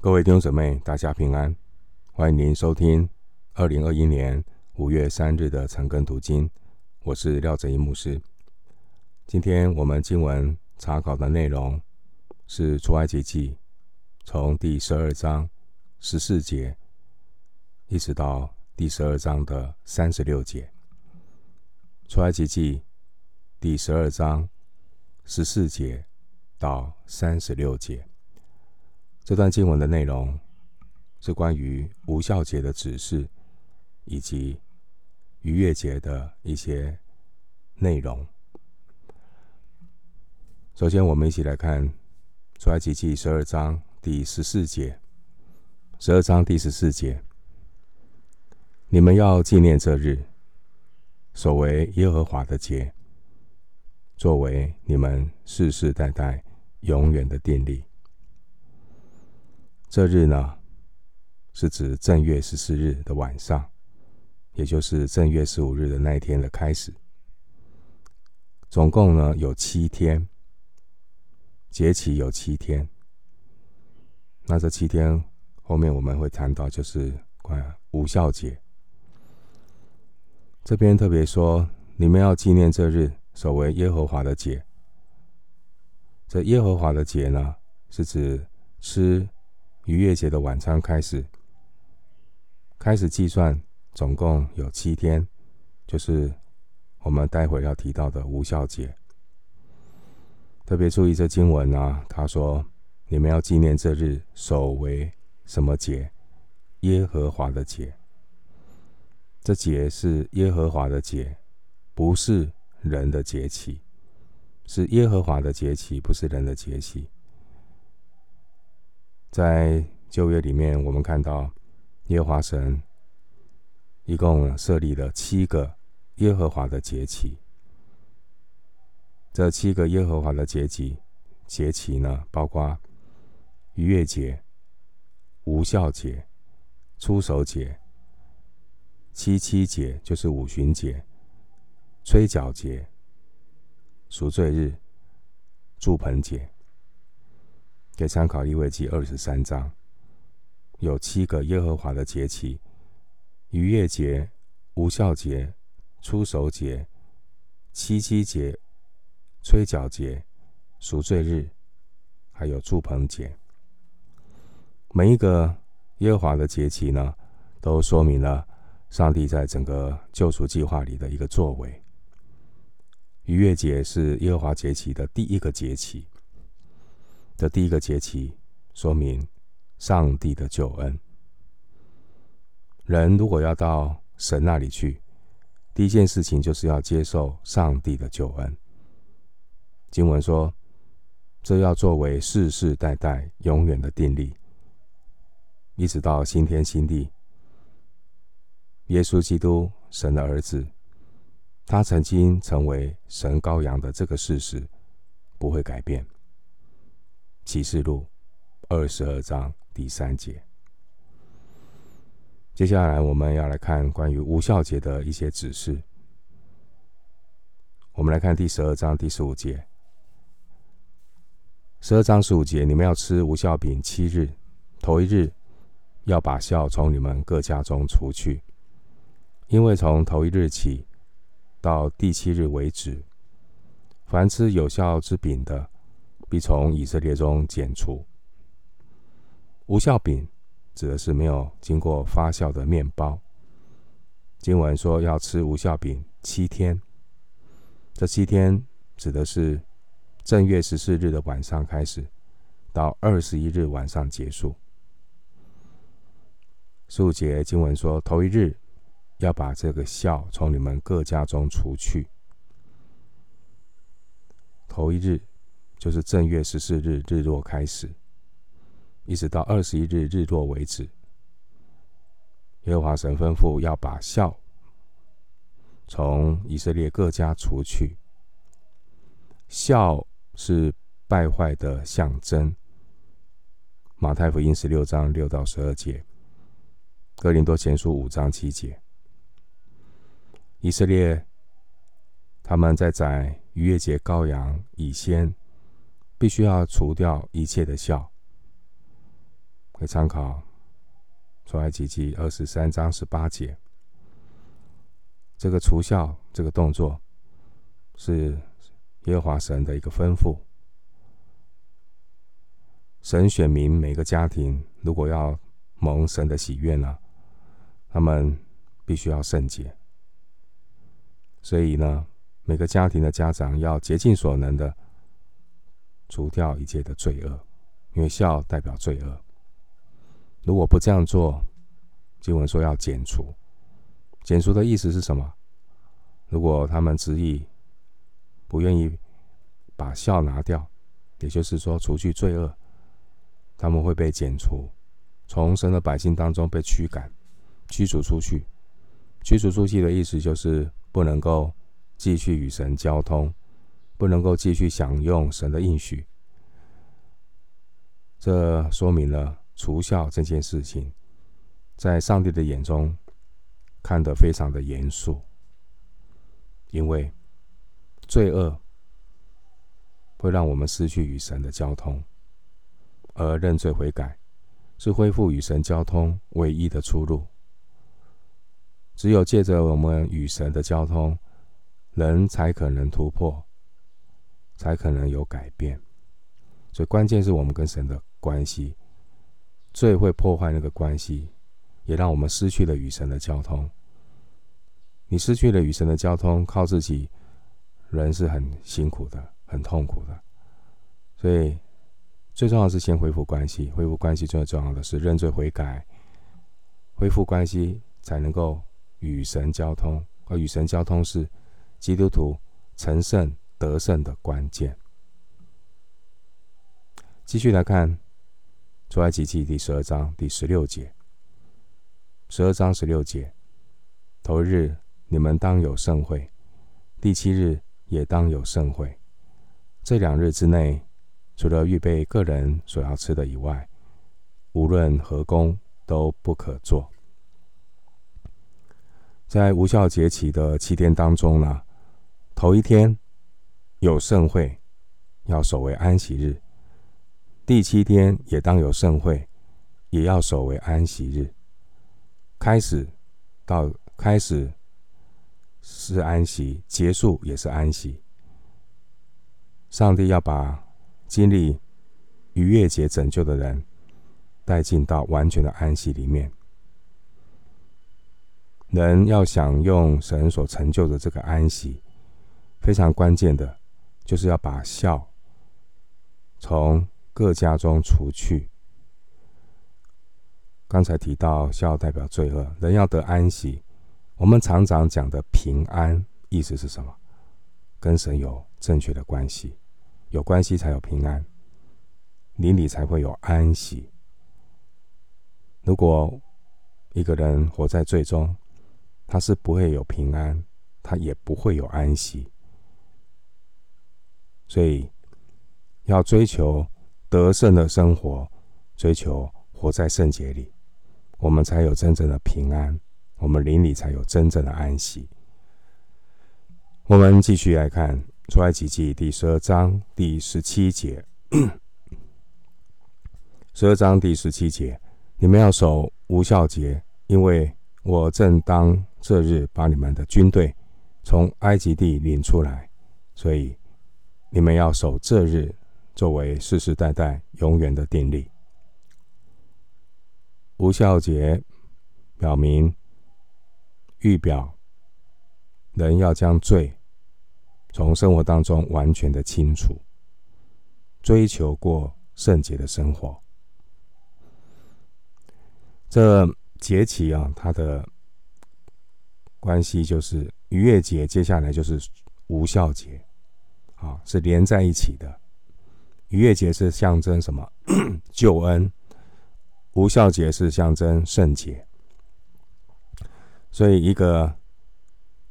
各位弟兄姊妹，大家平安！欢迎您收听二零二一年五月三日的晨更读经。我是廖哲一牧师。今天我们经文查考的内容是出埃及记，从第十二章十四节一直到第十二章的三十六节。出埃及记第十二章十四节到三十六节，这段经文的内容是关于无效节的指示，以及逾越节的一些内容。首先，我们一起来看出埃及记十二章第十四节。十二章第十四节，你们要纪念这日，所为耶和华的节。作为你们世世代代永远的定例。这日呢，是指正月十四日的晚上，也就是正月十五日的那一天的开始。总共呢有七天，节期有七天。那这七天后面我们会谈到，就是关于无酵节。这边特别说，你们要纪念这日。守为耶和华的节，这耶和华的节呢，是指吃逾越节的晚餐开始，开始计算，总共有七天，就是我们待会要提到的无酵节。特别注意这经文啊，他说：“你们要纪念这日，守为什么节？耶和华的节。这节是耶和华的节，不是。”人的节期是耶和华的节期，不是人的节期。在旧约里面，我们看到耶和华神一共设立了七个耶和华的节期。这七个耶和华的节期，节期呢，包括逾越节、无酵节、出手节、七七节，就是五旬节。吹角节、赎罪日、住棚节，可以参考利未记二十三章，有七个耶和华的节期：逾越节、无酵节、出手节、七七节、吹角节、赎罪日，还有住棚节。每一个耶和华的节期呢，都说明了上帝在整个救赎计划里的一个作为。逾越节是耶和华节期的第一个节期，的第一个节期说明上帝的救恩。人如果要到神那里去，第一件事情就是要接受上帝的救恩。经文说，这要作为世世代代永远的定例，一直到新天新地。耶稣基督，神的儿子。他曾经成为神羔羊的这个事实不会改变。启示录二十二章第三节。接下来我们要来看关于无效节的一些指示。我们来看第十二章第十五节。十二章十五节，你们要吃无效饼七日，头一日要把酵从你们各家中除去，因为从头一日起。到第七日为止，凡吃有效之饼的，必从以色列中剪除。无效饼指的是没有经过发酵的面包。经文说要吃无效饼七天，这七天指的是正月十四日的晚上开始，到二十一日晚上结束。十五节经文说头一日。要把这个酵从你们各家中除去。头一日就是正月十四日日落开始，一直到二十一日日落为止。耶和华神吩咐要把孝从以色列各家除去。孝是败坏的象征。马太福音十六章六到十二节，哥林多前书五章七节。以色列，他们在宰逾越节羔羊以先，必须要除掉一切的酵。可以参考出埃及记二十三章十八节。这个除孝这个动作是耶和华神的一个吩咐。神选民每个家庭如果要蒙神的喜悦呢，他们必须要圣洁。所以呢，每个家庭的家长要竭尽所能的除掉一切的罪恶，因为酵代表罪恶。如果不这样做，经文说要剪除。剪除的意思是什么？如果他们执意不愿意把酵拿掉，也就是说除去罪恶，他们会被剪除，从神的百姓当中被驱赶、驱逐出去。驱逐出去的意思就是不能够继续与神交通，不能够继续享用神的应许。这说明了除酵这件事情，在上帝的眼中。看得非常的严肃，因为罪恶会让我们失去与神的交通，而认罪悔改是恢复与神交通唯一的出路。只有借着我们与神的交通，人才可能突破，才可能有改变。所以关键是我们跟神的关系，罪会破坏那个关系，也让我们失去了与神的交通。你失去了与神的交通，靠自己，人是很辛苦的，很痛苦的。所以，最重要的是先恢复关系。恢复关系最重要的是认罪悔改，恢复关系才能够与神交通。而与神交通是基督徒成圣得胜的关键。继续来看出埃及记第十二章第十六节。十二章十六节，头日。你们当有盛会，第七日也当有盛会。这两日之内，除了预备个人所要吃的以外，无论何工都不可做。在无效节期的七天当中呢，头一天有盛会，要守为安息日；第七天也当有盛会，也要守为安息日。开始到开始。是安息，结束也是安息。上帝要把经历逾越节拯救的人带进到完全的安息里面。人要享用神所成就的这个安息，非常关键的，就是要把孝从各家中除去。刚才提到酵代表罪恶，人要得安息。我们常常讲的平安，意思是什么？跟神有正确的关系，有关系才有平安，邻里才会有安息。如果一个人活在罪中，他是不会有平安，他也不会有安息。所以，要追求得胜的生活，追求活在圣洁里，我们才有真正的平安。我们灵里才有真正的安息。我们继续来看《出埃及记》第十二章第十七节。十二章第十七节，你们要守无酵节，因为我正当这日把你们的军队从埃及地领出来，所以你们要守这日，作为世世代代永远的定例。无效节表明。预表人要将罪从生活当中完全的清除，追求过圣洁的生活。这节期啊，它的关系就是逾越节，接下来就是无效节，啊，是连在一起的。逾越节是象征什么？救恩。无效节是象征圣洁。所以，一个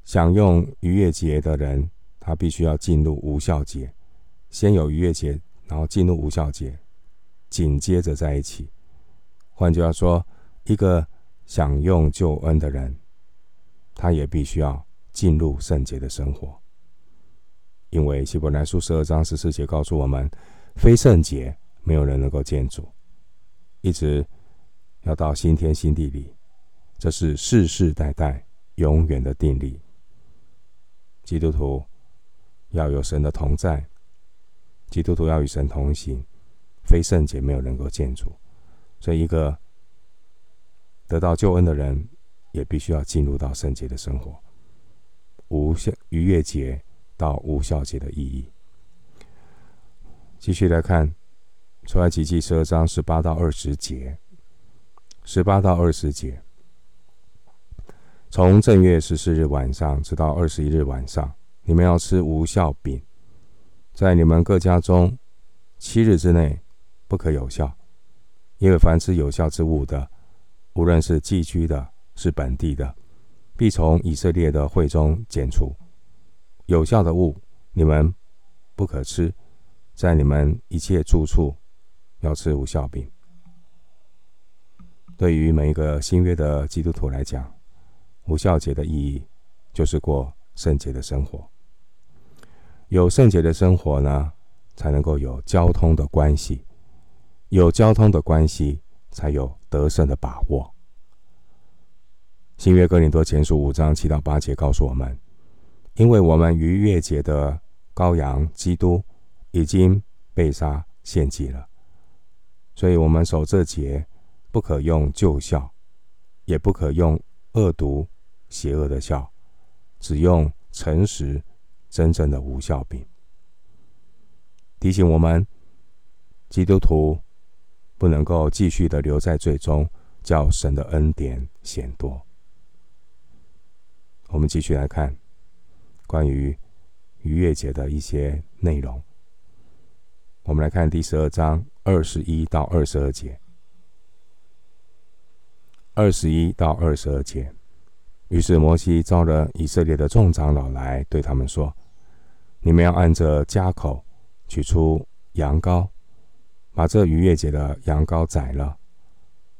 享用逾越节的人，他必须要进入无效节。先有逾越节，然后进入无效节，紧接着在一起。换句话说，一个享用救恩的人，他也必须要进入圣洁的生活。因为希伯来书十二章十四节告诉我们，非圣洁没有人能够见主。一直要到新天新地里，这是世世代代永远的定理。基督徒要有神的同在，基督徒要与神同行，非圣洁没有能够见主。所以，一个得到救恩的人，也必须要进入到圣洁的生活。无限逾越节到无效节的意义。继续来看出埃及记十二章十八到二十节，十八到二十节，从正月十四日晚上直到二十一日晚上，你们要吃无效饼，在你们各家中七日之内不可有效，因为凡吃有效之物的，无论是寄居的，是本地的，必从以色列的会中剪除。有效的物，你们不可吃。在你们一切住处，要吃无效饼。对于每一个新约的基督徒来讲，无效节的意义就是过圣洁的生活。有圣洁的生活呢，才能够有交通的关系，有交通的关系，才有得胜的把握。新约哥林多前书五章七到八节告诉我们，因为我们逾越节的羔羊基督。已经被杀献祭了，所以我们守这节，不可用旧孝，也不可用恶毒邪恶的酵，只用诚实真正的无酵饼。提醒我们，基督徒不能够继续的留在罪中，叫神的恩典显多。我们继续来看关于逾越节的一些内容。我们来看第十二章二十一到二十二节。二十一到二十二节，于是摩西召了以色列的众长老来，对他们说：“你们要按着家口取出羊羔，把这逾越节的羊羔宰了，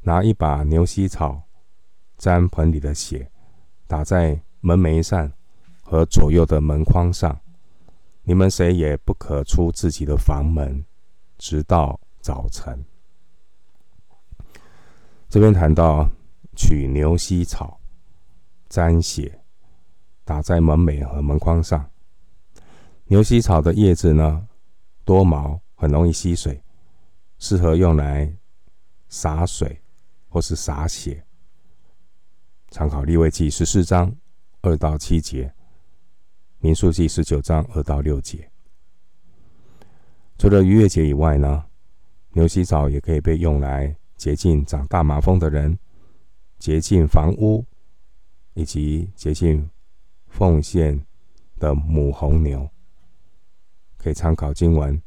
拿一把牛膝草沾盆里的血，打在门楣上和左右的门框上。”你们谁也不可出自己的房门，直到早晨。这边谈到取牛膝草沾血，打在门楣和门框上。牛膝草的叶子呢，多毛，很容易吸水，适合用来洒水或是洒血。参考利未记十四章二到七节。民数记十九章二到六节，除了逾越节以外呢，牛膝草也可以被用来洁净长大麻风的人，洁净房屋，以及洁净奉献的母红牛。可以参考经文，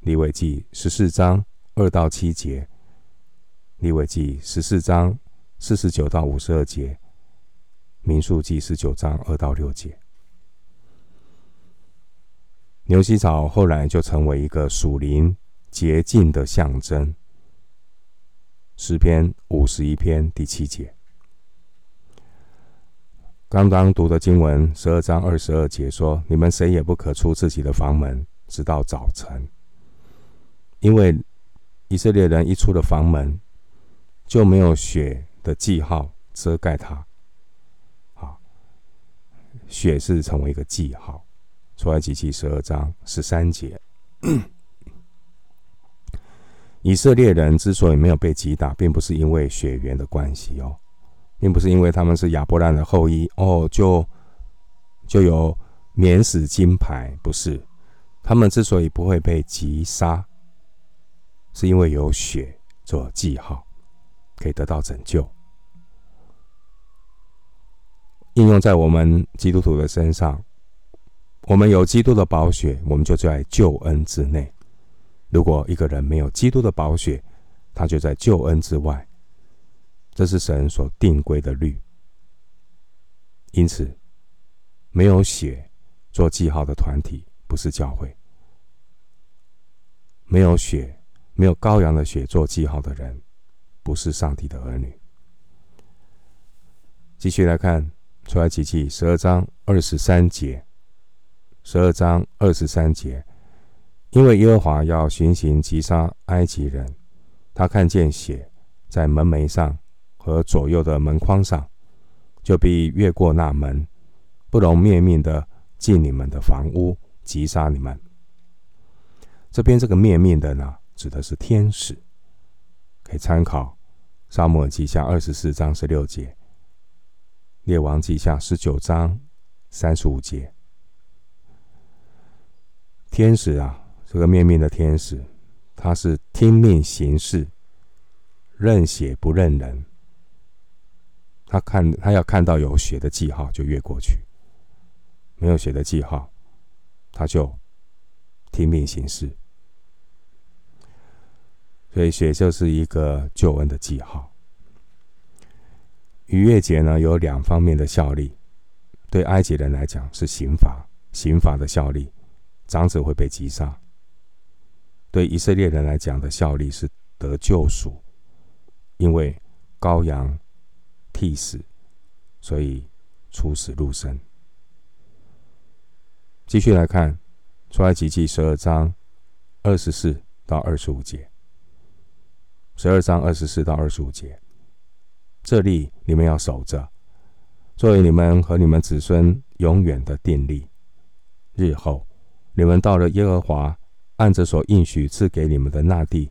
利未记十四章二到七节，利未记十四章四十九到五十二节，民数记十九章二到六节。牛膝草后来就成为一个属灵洁净的象征。诗篇五十一篇第七节，刚刚读的经文十二章二十二节说：“你们谁也不可出自己的房门，直到早晨，因为以色列人一出了房门，就没有血的记号遮盖他。啊，血是成为一个记号。”出埃及记十二章十三节，以色列人之所以没有被击打，并不是因为血缘的关系哦，并不是因为他们是亚伯兰的后裔哦，就就有免死金牌，不是。他们之所以不会被击杀，是因为有血做记号，可以得到拯救。应用在我们基督徒的身上。我们有基督的宝血，我们就在救恩之内。如果一个人没有基督的宝血，他就在救恩之外。这是神所定规的律。因此，没有血做记号的团体不是教会；没有血、没有羔羊的血做记号的人，不是上帝的儿女。继续来看出埃及记十二章二十三节。十二章二十三节，因为耶和华要巡行击杀埃及人，他看见血，在门楣上和左右的门框上，就必越过那门，不容灭命的进你们的房屋，击杀你们。这边这个灭命的呢，指的是天使，可以参考撒母耳记下二十四章十六节，列王记下十九章三十五节。天使啊，这个灭命的天使，他是听命行事。认血不认人，他看他要看到有血的记号就越过去，没有血的记号，他就听命行事。所以血就是一个救恩的记号。逾越节呢，有两方面的效力，对埃及人来讲是刑罚，刑罚的效力，长子会被击杀；对以色列人来讲的效力是得救赎。因为羔羊替死，所以出死入生。继续来看出埃及记十二章二十四到二十五节。十二章二十四到二十五节，这例你们要守着，作为你们和你们子孙永远的定例。日后你们到了耶和华按着所应许赐给你们的那地，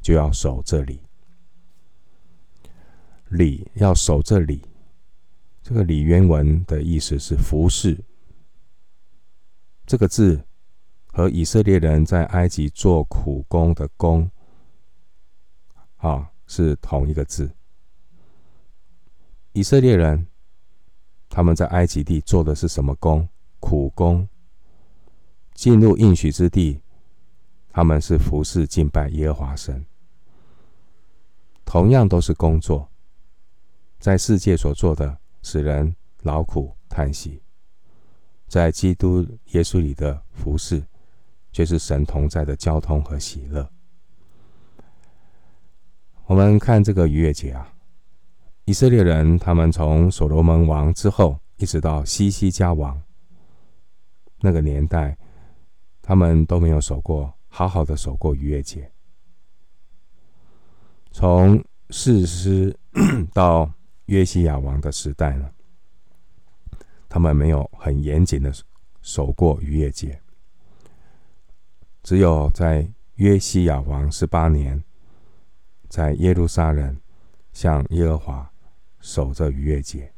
就要守这里。礼要守这里，这个礼原文的意思是服侍。这个字和以色列人在埃及做苦工的工，啊，是同一个字。以色列人他们在埃及地做的是什么工？苦工。进入应许之地，他们是服侍敬拜耶和华神，同样都是工作。在世界所做的，使人劳苦叹息；在基督耶稣里的服侍，却是神同在的交通和喜乐。我们看这个逾越节啊，以色列人他们从所罗门王之后，一直到西西家王那个年代，他们都没有守过好好的守过逾越节。从士师 到约西亚王的时代呢，他们没有很严谨的守过逾越节，只有在约西亚王十八年，在耶路撒冷向耶和华守着逾越节。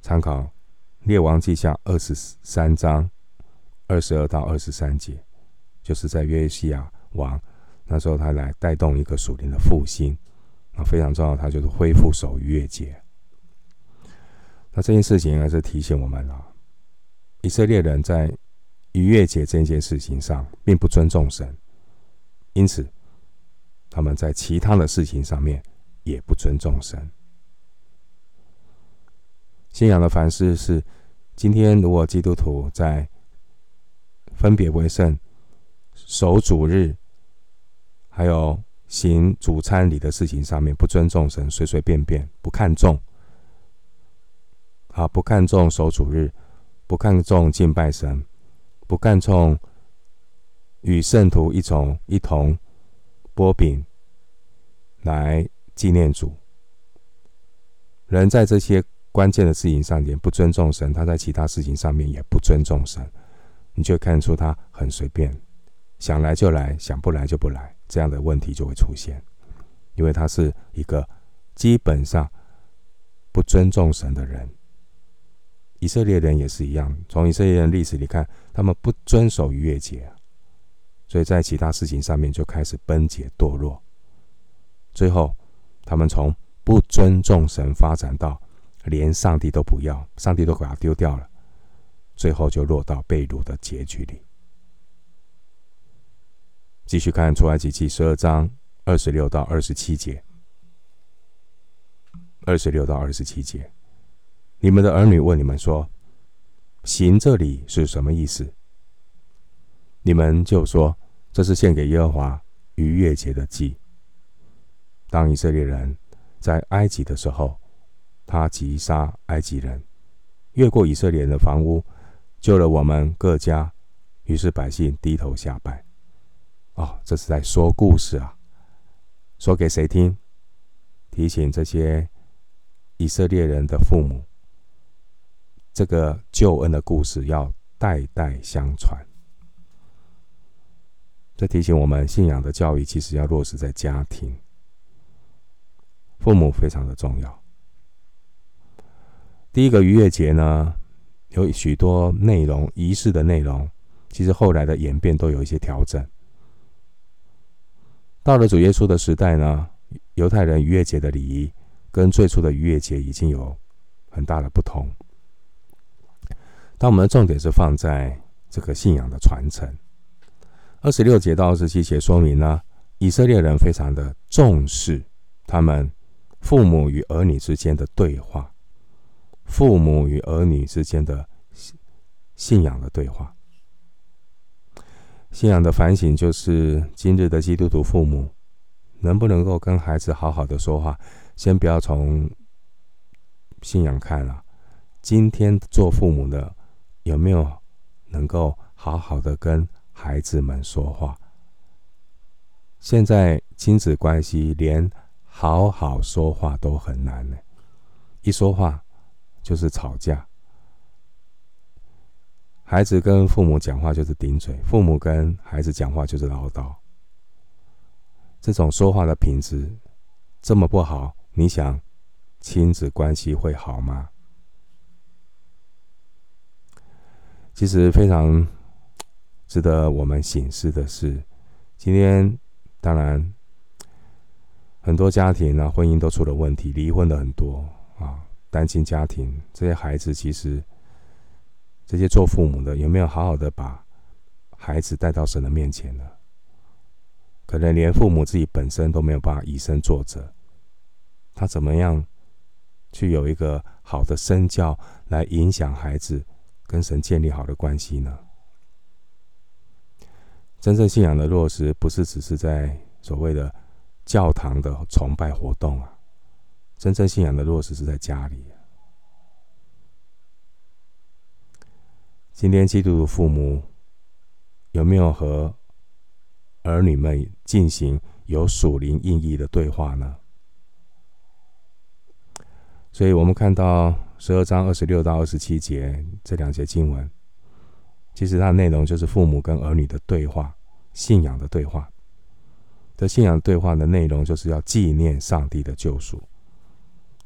参考列王记下二十三章二十二到二十三节，就是在约西亚王那时候，他来带动一个属灵的复兴。啊，非常重要，它就是恢复守逾越节。那这件事情还是提醒我们啊，以色列人在逾越节这件事情上并不尊重神，因此他们在其他的事情上面也不尊重神。信仰的反思是，今天如果基督徒在分别为圣、守主日，还有行主餐礼的事情上面不尊重神，随随便便不看重，啊，不看重守主日，不看重敬拜神，不看重与圣徒一同一同擘饼来纪念主。人在这些关键的事情上面不尊重神，他在其他事情上面也不尊重神，你就看出他很随便，想来就来，想不来就不来。这样的问题就会出现，因为他是一个基本上不尊重神的人。以色列人也是一样，从以色列人历史里看，他们不遵守逾越节，所以在其他事情上面就开始崩解堕落。最后，他们从不尊重神发展到连上帝都不要，上帝都给他丢掉了，最后就落到被掳的结局里。继续看出埃及记十二章二十六到二十七节，二十六到二十七节，你们的儿女问你们说：“行这里是什么意思？”你们就说：“这是献给耶和华逾越节的祭。”当以色列人在埃及的时候，他击杀埃及人，越过以色列人的房屋，救了我们各家，于是百姓低头下拜。哦，这是在说故事啊！说给谁听？提醒这些以色列人的父母，这个救恩的故事要代代相传。这提醒我们，信仰的教育其实要落实在家庭，父母非常的重要。第一个逾越节呢，有许多内容，仪式的内容，其实后来的演变都有一些调整。到了主耶稣的时代呢，犹太人逾越节的礼仪跟最初的逾越节已经有很大的不同。但我们的重点是放在这个信仰的传承。二十六节到二十七节说明呢，以色列人非常的重视他们父母与儿女之间的对话，父母与儿女之间的信信仰的对话。信仰的反省就是今日的基督徒父母能不能够跟孩子好好的说话。先不要从信仰看了，今天做父母的有没有能够好好的跟孩子们说话？现在亲子关系连好好说话都很难呢，一说话就是吵架。孩子跟父母讲话就是顶嘴，父母跟孩子讲话就是唠叨。这种说话的品质这么不好，你想亲子关系会好吗？其实非常。值得我们省思的是，今天当然很多家庭呢，婚姻都出了问题，离婚的很多，单亲家庭这些孩子，其实这些做父母的有没有好好的把孩子带到神的面前呢？可能连父母自己本身都没有办法以身作则，他怎么样去有一个好的身教来影响孩子跟神建立好的关系呢？真正信仰的落实，不是只是在所谓的教堂的崇拜活动啊。真正信仰的落实是在家里。今天基督徒父母有没有和儿女们进行有属灵意义的对话呢？所以我们看到十二章二十六到二十七节这两节经文，其实它的内容就是父母跟儿女的对话。信仰的对话，这信仰对话的内容就是要纪念上帝的救赎。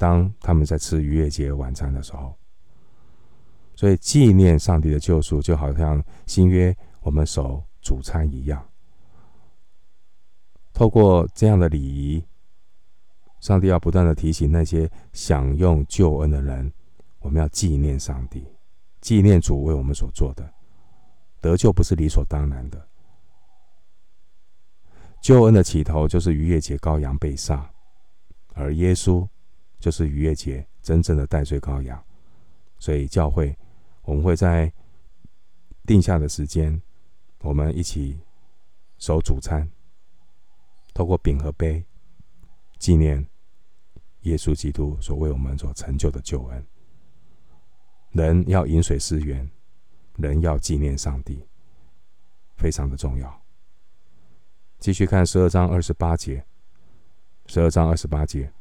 当他们在吃逾越节晚餐的时候，所以纪念上帝的救赎，就好像新约我们守主餐一样。透过这样的礼仪，上帝要不断的提醒那些享用救恩的人，我们要纪念上帝，纪念主为我们所做的。得救不是理所当然的。救恩的起头就是逾越节羔羊被杀，而耶稣就是逾越节真正的代罪羔羊。所以教会我们会在定下的时间，我们一起守主餐，透过饼和杯纪念耶稣基督所为我们所成就的救恩。人要饮水思源，人要纪念上帝，非常的重要。继续看十二章二十八节，十二章二十八节，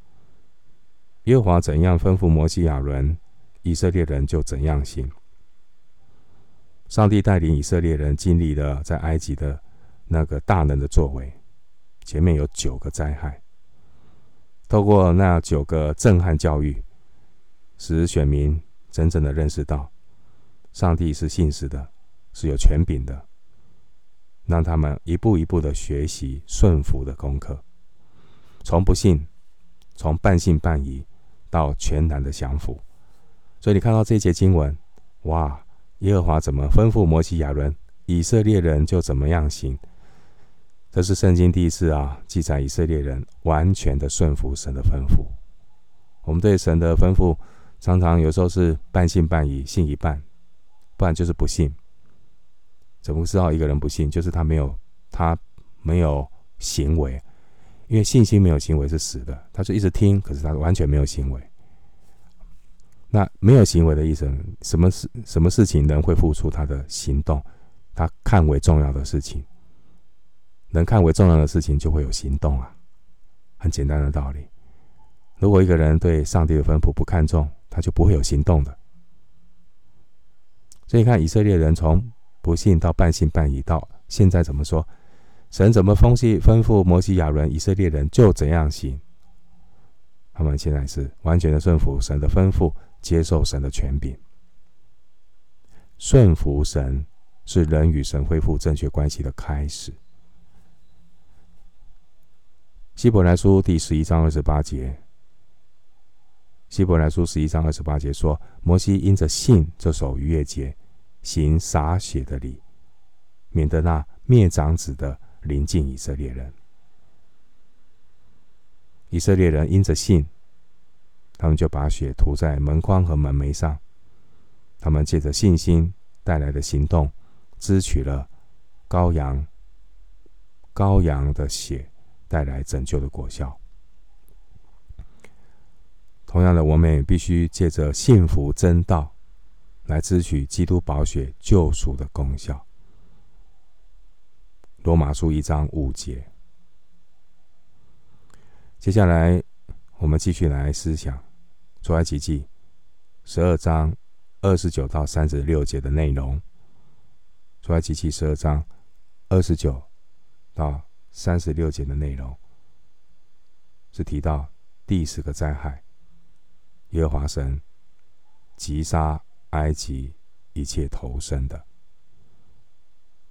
耶和华怎样吩咐摩西亚伦，以色列人就怎样行。上帝带领以色列人经历了在埃及的那个大能的作为，前面有九个灾害，透过那九个震撼教育，使选民真正的认识到，上帝是信实的，是有权柄的。让他们一步一步的学习顺服的功课，从不信，从半信半疑到全然的降服。所以你看到这一节经文，哇！耶和华怎么吩咐摩西亚伦，以色列人就怎么样行。这是圣经第一次啊记载以色列人完全的顺服神的吩咐。我们对神的吩咐，常常有时候是半信半疑，信一半，不然就是不信。怎么知道一个人不信？就是他没有，他没有行为，因为信心没有行为是死的。他就一直听，可是他完全没有行为。那没有行为的意思，什么事？什么事情人会付出他的行动？他看为重要的事情，能看为重要的事情就会有行动啊。很简单的道理。如果一个人对上帝的吩咐不看重，他就不会有行动的。所以看，以色列人从不信到半信半疑，到现在怎么说？神怎么风气吩咐摩西、亚伦，以色列人就怎样行。他们现在是完全的顺服神的吩咐，接受神的权柄。顺服神是人与神恢复正确关系的开始。希伯来书第十一章二十八节。希伯来书十一章二十八节说：“摩西因着信，这守逾越节，行洒血的礼，免得那灭长子的临近以色列人。以色列人因着信，他们就把血涂在门框和门楣上。他们借着信心带来的行动，支取了羔羊羔羊的血带来拯救的果效。”同样的，我们也必须借着信服真道，来支取基督宝血救赎的功效。罗马书一章五节。接下来，我们继续来思想出埃及记十二章二十九到三十六节的内容。出埃及记十二章二十九到三十六节的内容，是提到第十个灾害。耶和华神击杀埃及一切头生的。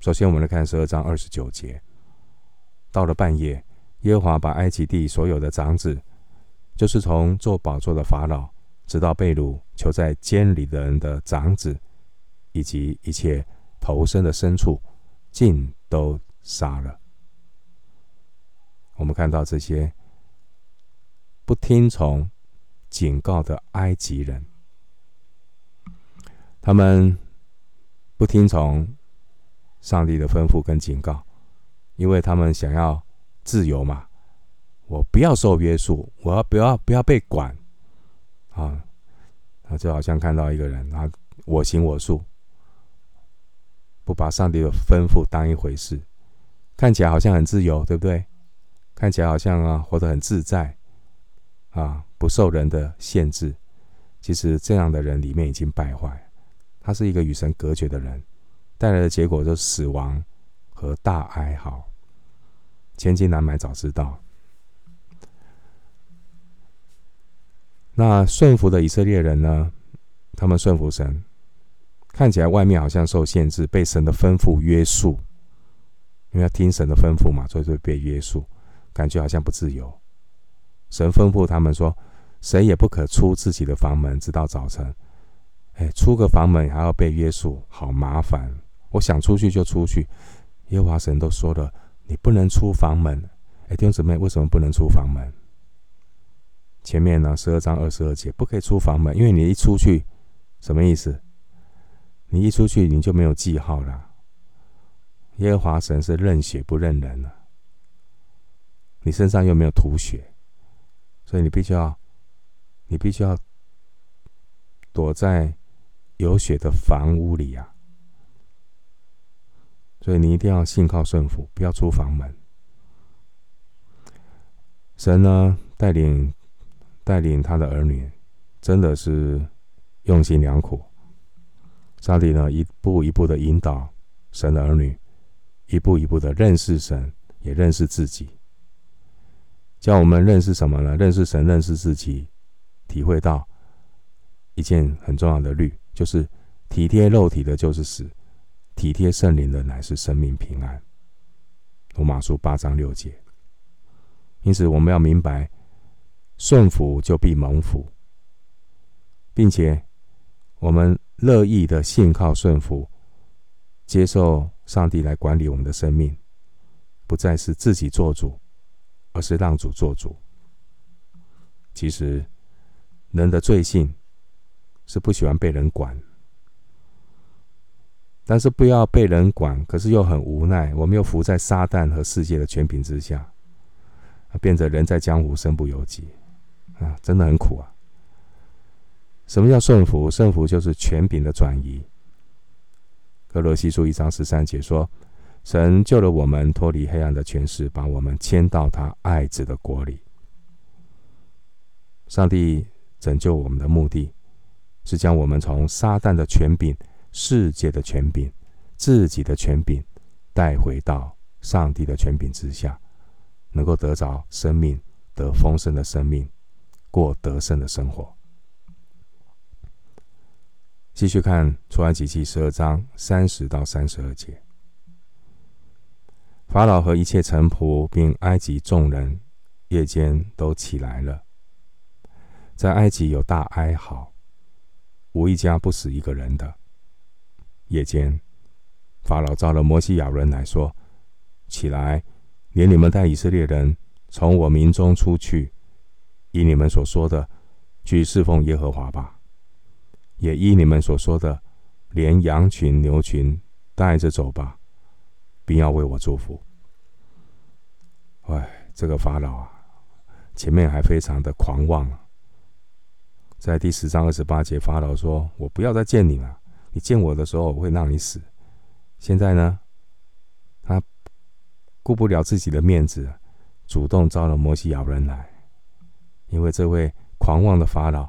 首先，我们来看十二章二十九节。到了半夜，耶和华把埃及地所有的长子，就是从坐宝座的法老，直到被掳囚在监里的人的长子，以及一切头生的牲畜，尽都杀了。我们看到这些不听从。警告的埃及人，他们不听从上帝的吩咐跟警告，因为他们想要自由嘛。我不要受约束，我要不要不要被管啊？他就好像看到一个人，他我行我素，不把上帝的吩咐当一回事，看起来好像很自由，对不对？看起来好像啊，活得很自在啊。不受人的限制，其实这样的人里面已经败坏，他是一个与神隔绝的人，带来的结果就是死亡和大哀嚎。千金难买早知道。那顺服的以色列人呢？他们顺服神，看起来外面好像受限制，被神的吩咐约束，因为要听神的吩咐嘛，所以就被约束，感觉好像不自由。神吩咐他们说。谁也不可出自己的房门，直到早晨。哎，出个房门还要被约束，好麻烦。我想出去就出去，耶和华神都说了，你不能出房门。哎，弟兄姊妹，为什么不能出房门？前面呢，十二章二十二节，不可以出房门，因为你一出去，什么意思？你一出去，你就没有记号了。耶和华神是认血不认人了，你身上又没有涂血，所以你必须要。你必须要躲在有血的房屋里、啊，所以你一定要信靠顺服，不要出房门。神呢，带领带领他的儿女，真的是用心良苦。上帝呢，一步一步的引导神的儿女，一步一步的认识神，也认识自己。叫我们认识什么呢？认识神，认识自己。体会到一件很重要的律，就是体贴肉体的，就是死；体贴圣灵的，乃是生命平安。罗马书八章六节。因此，我们要明白，顺服就必蒙福，并且我们乐意的信靠顺服，接受上帝来管理我们的生命，不再是自己做主，而是让主做主。其实。人的罪性是不喜欢被人管，但是不要被人管，可是又很无奈。我们又浮在撒旦和世界的权柄之下，变得人在江湖身不由己啊，真的很苦啊。什么叫顺服？顺服就是权柄的转移。歌罗西书一章十三节说：“神救了我们脱离黑暗的权势，把我们迁到他爱子的国里。”上帝拯救我们的目的，是将我们从撒旦的权柄、世界的权柄、自己的权柄带回到上帝的权柄之下，能够得着生命，得丰盛的生命，过得胜的生活。继续看出埃及记十二章三十到三十二节。法老和一切臣仆，并埃及众人，夜间都起来了。在埃及有大哀嚎，无一家不死一个人的。夜间，法老召了摩西、亚伦来说：“起来，连你们带以色列人从我民中出去，依你们所说的，去侍奉耶和华吧。也依你们所说的，连羊群、牛群带着走吧。”并要为我祝福。哎，这个法老啊，前面还非常的狂妄。在第十章二十八节，法老说：“我不要再见你了，你见我的时候，我会让你死。”现在呢，他顾不了自己的面子，主动招了摩西、亚人来，因为这位狂妄的法老，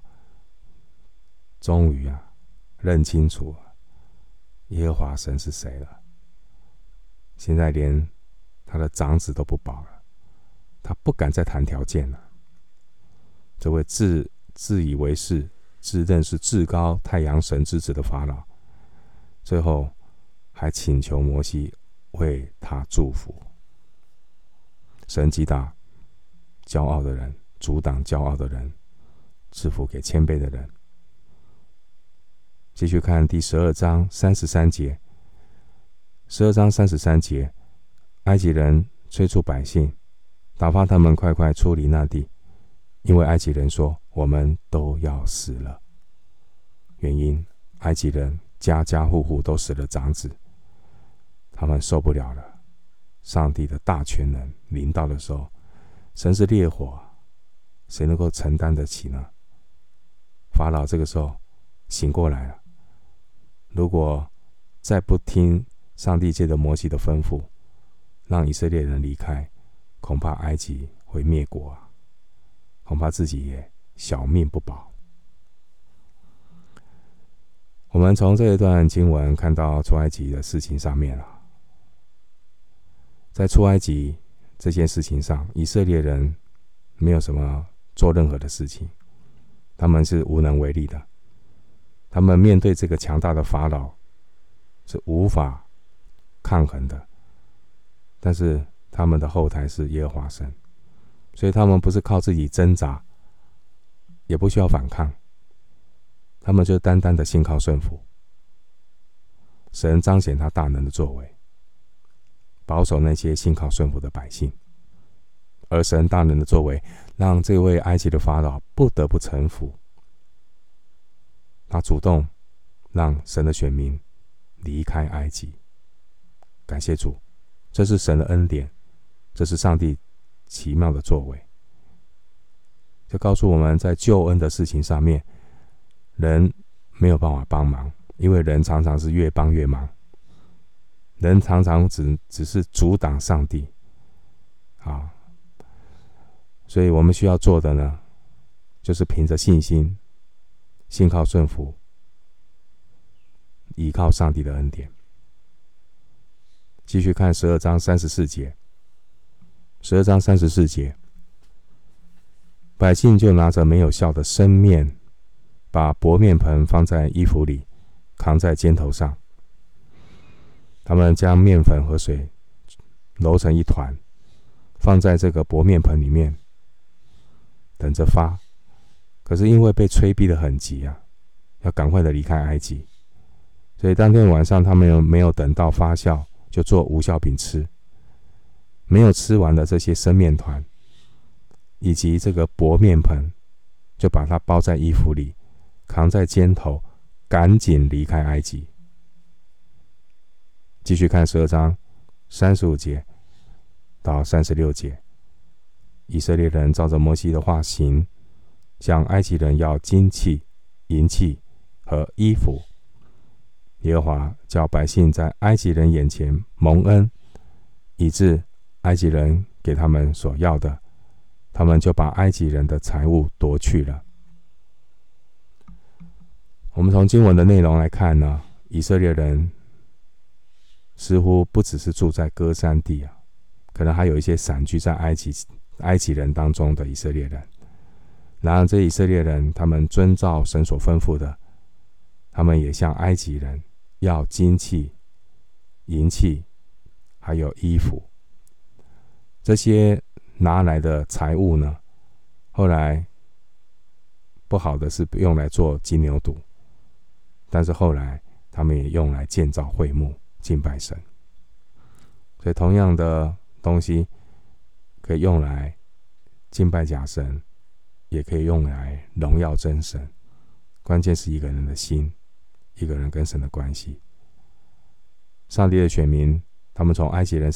终于啊，认清楚耶和华神是谁了。现在连他的长子都不保了，他不敢再谈条件了。这位自自以为是、自认是至高太阳神之子的法老，最后还请求摩西为他祝福。神击打骄傲的人，阻挡骄傲的人，赐福给谦卑的人。继续看第十二章三十三节。十二章三十三节，埃及人催促百姓，打发他们快快出离那地，因为埃及人说：“我们都要死了。”原因，埃及人家家户户都死了长子，他们受不了了。上帝的大权能临到的时候，神是烈火，谁能够承担得起呢？法老这个时候醒过来了，如果再不听。上帝借着摩西的吩咐，让以色列人离开，恐怕埃及会灭国啊！恐怕自己也小命不保。我们从这一段经文看到出埃及的事情上面啊，在出埃及这件事情上，以色列人没有什么做任何的事情，他们是无能为力的。他们面对这个强大的法老，是无法。抗衡的，但是他们的后台是耶和华神，所以他们不是靠自己挣扎，也不需要反抗，他们就单单的信靠顺服。神彰显他大能的作为，保守那些信靠顺服的百姓，而神大能的作为让这位埃及的法老不得不臣服，他主动让神的选民离开埃及。感谢主，这是神的恩典，这是上帝奇妙的作为。这告诉我们在救恩的事情上面，人没有办法帮忙，因为人常常是越帮越忙，人常常只只是阻挡上帝。啊，所以我们需要做的呢，就是凭着信心，信靠顺服，依靠上帝的恩典。继续看十二章三十四节。十二章三十四节，百姓就拿着没有酵的生面，把薄面盆放在衣服里，扛在肩头上。他们将面粉和水揉成一团，放在这个薄面盆里面，等着发。可是因为被催逼得很急啊，要赶快的离开埃及，所以当天晚上他们没有等到发酵。就做无效饼吃，没有吃完的这些生面团，以及这个薄面盆，就把它包在衣服里，扛在肩头，赶紧离开埃及。继续看十二章三十五节到三十六节，以色列人照着摩西的话行，向埃及人要金器、银器和衣服。耶和华叫百姓在埃及人眼前蒙恩，以致埃及人给他们所要的，他们就把埃及人的财物夺去了。我们从经文的内容来看呢，以色列人似乎不只是住在歌山地啊，可能还有一些散居在埃及埃及人当中的以色列人。然而，这以色列人他们遵照神所吩咐的，他们也向埃及人要金器、银器，还有衣服。这些拿来的财物呢，后来不好的是用来做金牛犊。但是后来，他们也用来建造会幕、敬拜神。所以，同样的东西可以用来敬拜假神，也可以用来荣耀真神。关键是一个人的心，一个人跟神的关系。上帝的选民，他们从埃及人